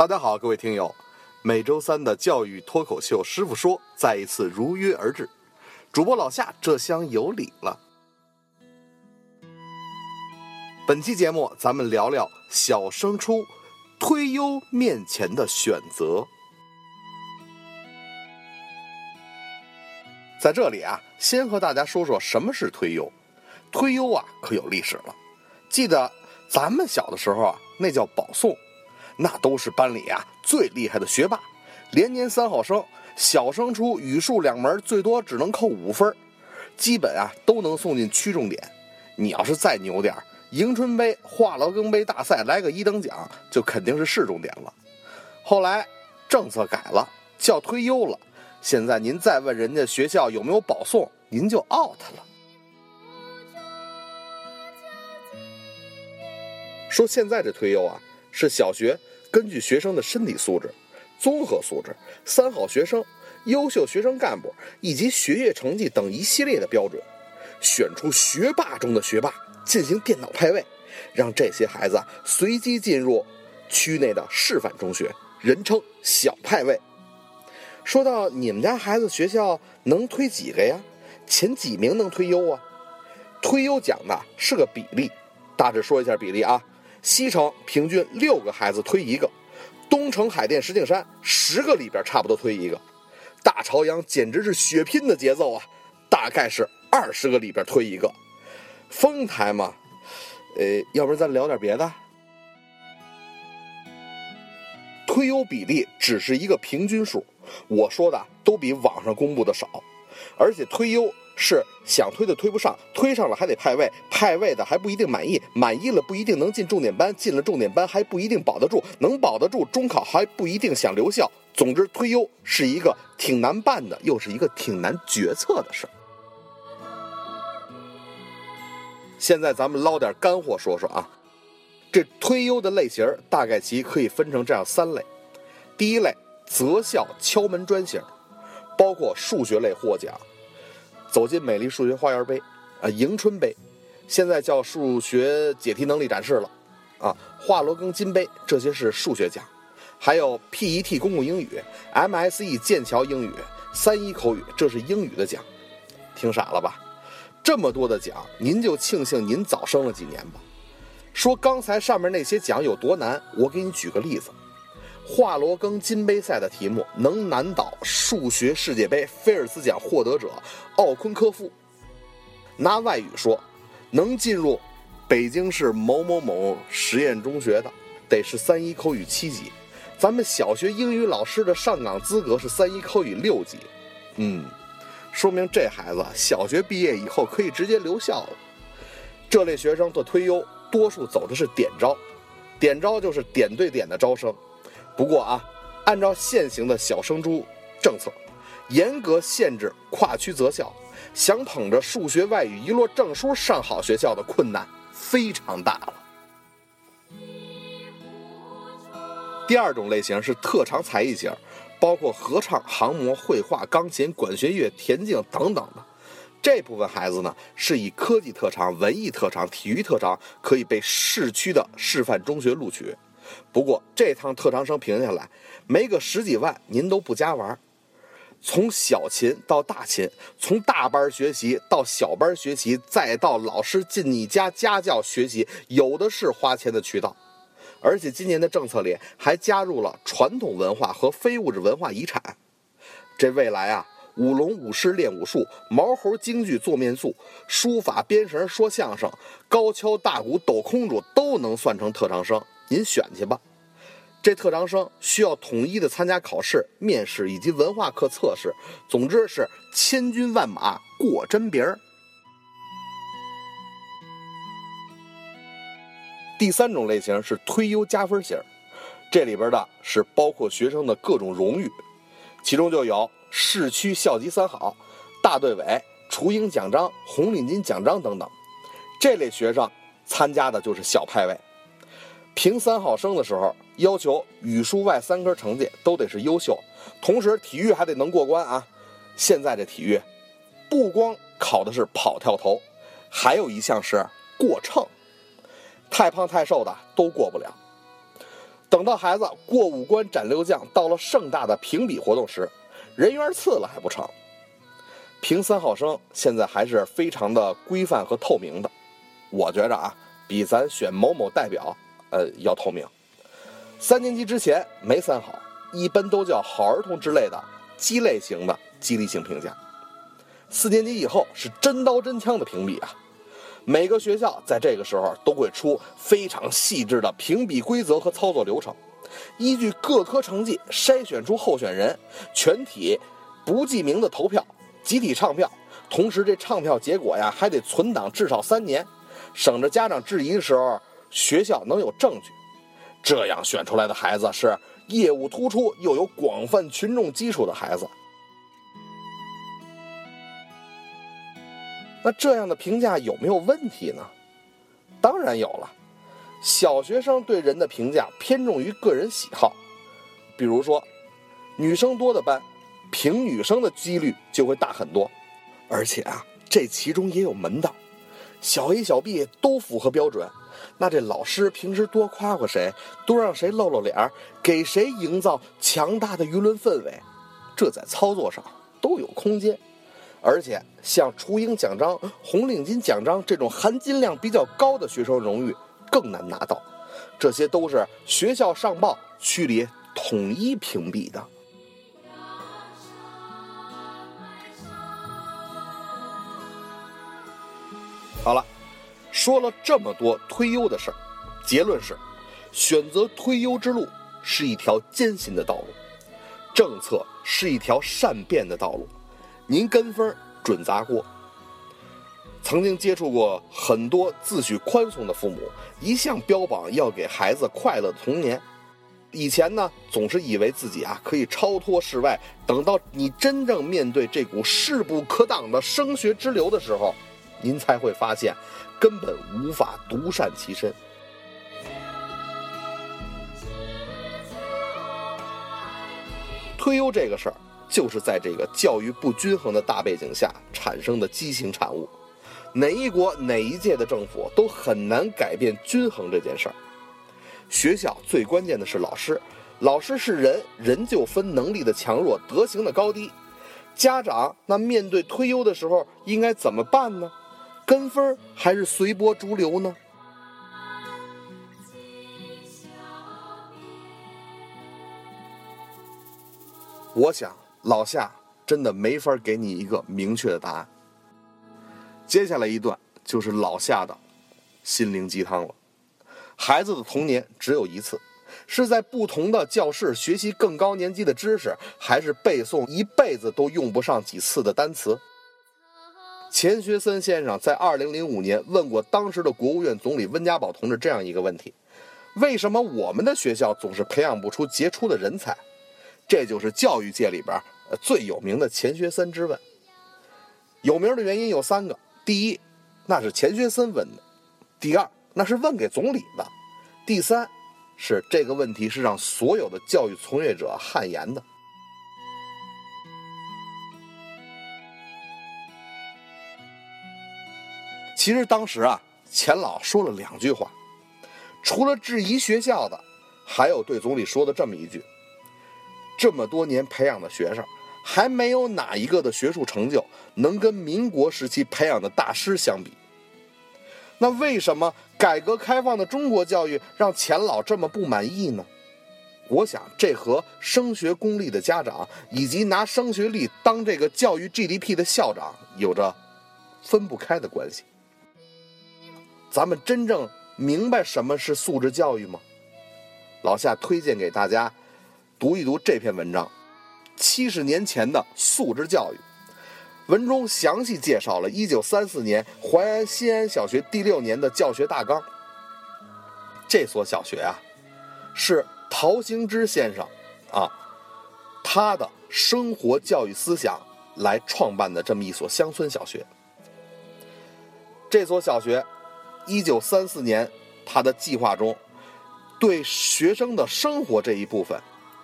大家好，各位听友，每周三的教育脱口秀，师傅说再一次如约而至。主播老夏这厢有礼了。本期节目，咱们聊聊小升初推优面前的选择。在这里啊，先和大家说说什么是推优。推优啊，可有历史了。记得咱们小的时候啊，那叫保送。那都是班里啊最厉害的学霸，连年三好生，小升初语数两门最多只能扣五分，基本啊都能送进区重点。你要是再牛点迎春杯、华罗庚杯大赛来个一等奖，就肯定是市重点了。后来政策改了，叫推优了。现在您再问人家学校有没有保送，您就 out 了。说现在这推优啊，是小学。根据学生的身体素质、综合素质、三好学生、优秀学生干部以及学业成绩等一系列的标准，选出学霸中的学霸进行电脑派位，让这些孩子随机进入区内的示范中学，人称小派位。说到你们家孩子学校能推几个呀？前几名能推优啊？推优讲的是个比例，大致说一下比例啊。西城平均六个孩子推一个，东城、海淀、石景山十个里边差不多推一个，大朝阳简直是血拼的节奏啊！大概是二十个里边推一个。丰台嘛，呃，要不然咱聊点别的。推优比例只是一个平均数，我说的都比网上公布的少，而且推优。是想推的推不上，推上了还得派位，派位的还不一定满意，满意了不一定能进重点班，进了重点班还不一定保得住，能保得住中考还不一定想留校。总之，推优是一个挺难办的，又是一个挺难决策的事儿。现在咱们捞点干货说说啊，这推优的类型大概其可以分成这样三类：第一类择校敲门砖型，包括数学类获奖。走进美丽数学花园杯，啊，迎春杯，现在叫数学解题能力展示了，啊，华罗庚金杯，这些是数学奖，还有 PET 公共英语，MSE 剑桥英语，三一口语，这是英语的奖，听傻了吧？这么多的奖，您就庆幸您早生了几年吧。说刚才上面那些奖有多难，我给你举个例子。华罗庚金杯赛的题目能难倒数学世界杯菲尔兹奖获得者奥昆科夫。拿外语说，能进入北京市某某某实验中学的，得是三一口语七级。咱们小学英语老师的上岗资格是三一口语六级。嗯，说明这孩子小学毕业以后可以直接留校了。这类学生做推优，多数走的是点招，点招就是点对点的招生。不过啊，按照现行的小升初政策，严格限制跨区择校，想捧着数学、外语一摞证书上好学校的困难非常大了。第二种类型是特长才艺型，包括合唱、航模、绘画、钢琴、管弦乐、田径等等的。这部分孩子呢，是以科技特长、文艺特长、体育特长可以被市区的示范中学录取。不过这趟特长生评下来，没个十几万，您都不加玩。从小琴到大琴，从大班学习到小班学习，再到老师进你家家教学习，有的是花钱的渠道。而且今年的政策里还加入了传统文化和非物质文化遗产。这未来啊，舞龙舞狮练武术，毛猴京剧做面塑，书法编绳说相声，高跷大鼓抖空竹，都能算成特长生。您选去吧，这特长生需要统一的参加考试、面试以及文化课测试，总之是千军万马过针鼻儿。第三种类型是推优加分型，这里边的是包括学生的各种荣誉，其中就有市区校级三好、大队委、雏鹰奖章、红领巾奖章等等。这类学生参加的就是小派位。评三好生的时候，要求语数外三科成绩都得是优秀，同时体育还得能过关啊。现在这体育，不光考的是跑跳投，还有一项是过秤，太胖太瘦的都过不了。等到孩子过五关斩六将，到了盛大的评比活动时，人缘次了还不成？评三好生现在还是非常的规范和透明的，我觉着啊，比咱选某某代表，呃，要透明。三年级之前没三好，一般都叫好儿童之类的鸡肋型的激励性评价。四年级以后是真刀真枪的评比啊，每个学校在这个时候都会出非常细致的评比规则和操作流程，依据各科成绩筛选出候选人，全体不记名的投票，集体唱票，同时这唱票结果呀还得存档至少三年，省着家长质疑的时候学校能有证据。这样选出来的孩子是业务突出又有广泛群众基础的孩子。那这样的评价有没有问题呢？当然有了。小学生对人的评价偏重于个人喜好，比如说，女生多的班，评女生的几率就会大很多。而且啊，这其中也有门道，小 A 小 B 都符合标准，那这老师平时多夸夸谁，多让谁露露脸儿，给谁营造强大的舆论氛围，这在操作上都有空间。而且像雏鹰奖章、红领巾奖章这种含金量比较高的学生荣誉更难拿到，这些都是学校上报区里统一评比的。好了，说了这么多推优的事儿，结论是：选择推优之路是一条艰辛的道路，政策是一条善变的道路。您跟风准砸锅。曾经接触过很多自诩宽松的父母，一向标榜要给孩子快乐的童年。以前呢，总是以为自己啊可以超脱世外，等到你真正面对这股势不可挡的升学之流的时候，您才会发现，根本无法独善其身。推优这个事儿。就是在这个教育不均衡的大背景下产生的畸形产物，哪一国哪一届的政府都很难改变均衡这件事儿。学校最关键的是老师，老师是人，人就分能力的强弱、德行的高低。家长那面对推优的时候应该怎么办呢？跟风还是随波逐流呢？我想。老夏真的没法给你一个明确的答案。接下来一段就是老夏的心灵鸡汤了。孩子的童年只有一次，是在不同的教室学习更高年级的知识，还是背诵一辈子都用不上几次的单词？钱学森先生在二零零五年问过当时的国务院总理温家宝同志这样一个问题：为什么我们的学校总是培养不出杰出的人才？这就是教育界里边最有名的钱学森之问。有名的原因有三个：第一，那是钱学森问的；第二，那是问给总理的；第三，是这个问题是让所有的教育从业者汗颜的。其实当时啊，钱老说了两句话，除了质疑学校的，还有对总理说的这么一句。这么多年培养的学生，还没有哪一个的学术成就能跟民国时期培养的大师相比。那为什么改革开放的中国教育让钱老这么不满意呢？我想这和升学功利的家长以及拿升学率当这个教育 GDP 的校长有着分不开的关系。咱们真正明白什么是素质教育吗？老夏推荐给大家。读一读这篇文章，七十年前的素质教育。文中详细介绍了1934年淮安新安小学第六年的教学大纲。这所小学啊，是陶行知先生啊，他的生活教育思想来创办的这么一所乡村小学。这所小学，1934年他的计划中，对学生的生活这一部分。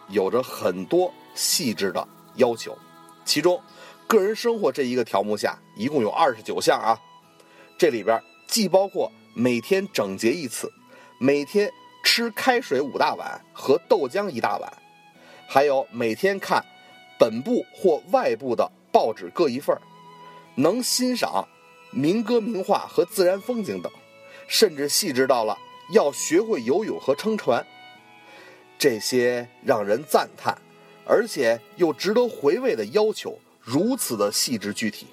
有着很多细致的要求，其中个人生活这一个条目下，一共有二十九项啊。这里边既包括每天整洁一次，每天吃开水五大碗和豆浆一大碗，还有每天看本部或外部的报纸各一份能欣赏民歌名画和自然风景等，甚至细致到了要学会游泳和撑船。这些让人赞叹，而且又值得回味的要求，如此的细致具体，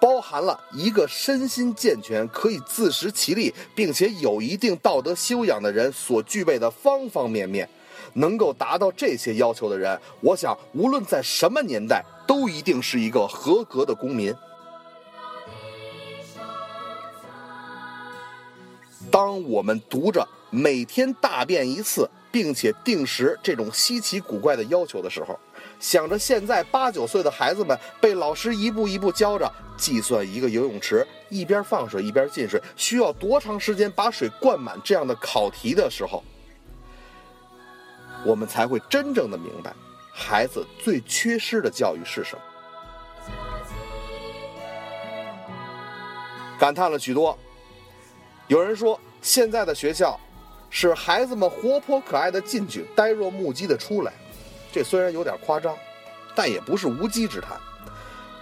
包含了一个身心健全、可以自食其力，并且有一定道德修养的人所具备的方方面面。能够达到这些要求的人，我想无论在什么年代，都一定是一个合格的公民。当我们读着每天大便一次。并且定时这种稀奇古怪的要求的时候，想着现在八九岁的孩子们被老师一步一步教着计算一个游泳池一边放水一边进水需要多长时间把水灌满这样的考题的时候，我们才会真正的明白孩子最缺失的教育是什么。感叹了许多，有人说现在的学校。使孩子们活泼可爱的进去，呆若木鸡的出来。这虽然有点夸张，但也不是无稽之谈。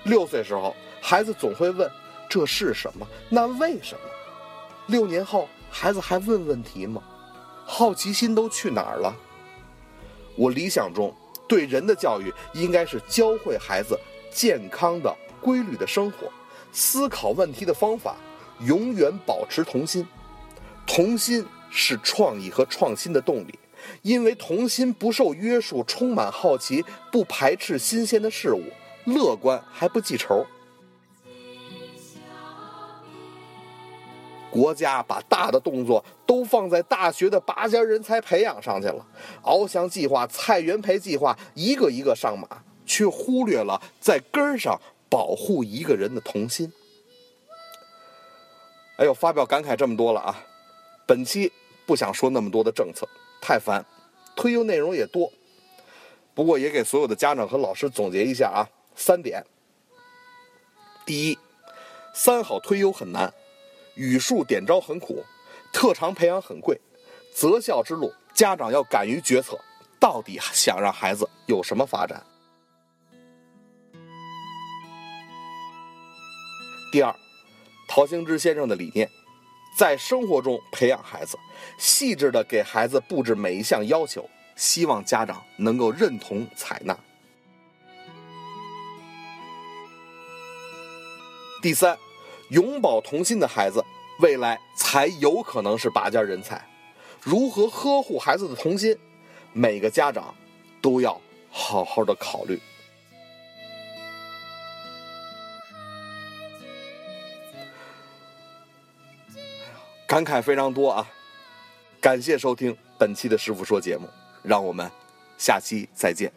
六岁时候，孩子总会问：“这是什么？那为什么？”六年后，孩子还问问题吗？好奇心都去哪儿了？我理想中对人的教育，应该是教会孩子健康的、规律的生活，思考问题的方法，永远保持童心。童心。是创意和创新的动力，因为童心不受约束，充满好奇，不排斥新鲜的事物，乐观还不记仇。国家把大的动作都放在大学的拔尖人才培养上去了，翱翔计划、蔡元培计划一个一个上马，却忽略了在根儿上保护一个人的童心。哎呦，发表感慨这么多了啊！本期不想说那么多的政策，太烦，推优内容也多。不过也给所有的家长和老师总结一下啊，三点：第一，三好推优很难，语数点招很苦，特长培养很贵，择校之路，家长要敢于决策，到底想让孩子有什么发展？第二，陶行知先生的理念。在生活中培养孩子，细致的给孩子布置每一项要求，希望家长能够认同采纳。第三，永葆童心的孩子，未来才有可能是拔尖人才。如何呵护孩子的童心，每个家长都要好好的考虑。感慨非常多啊！感谢收听本期的师傅说节目，让我们下期再见。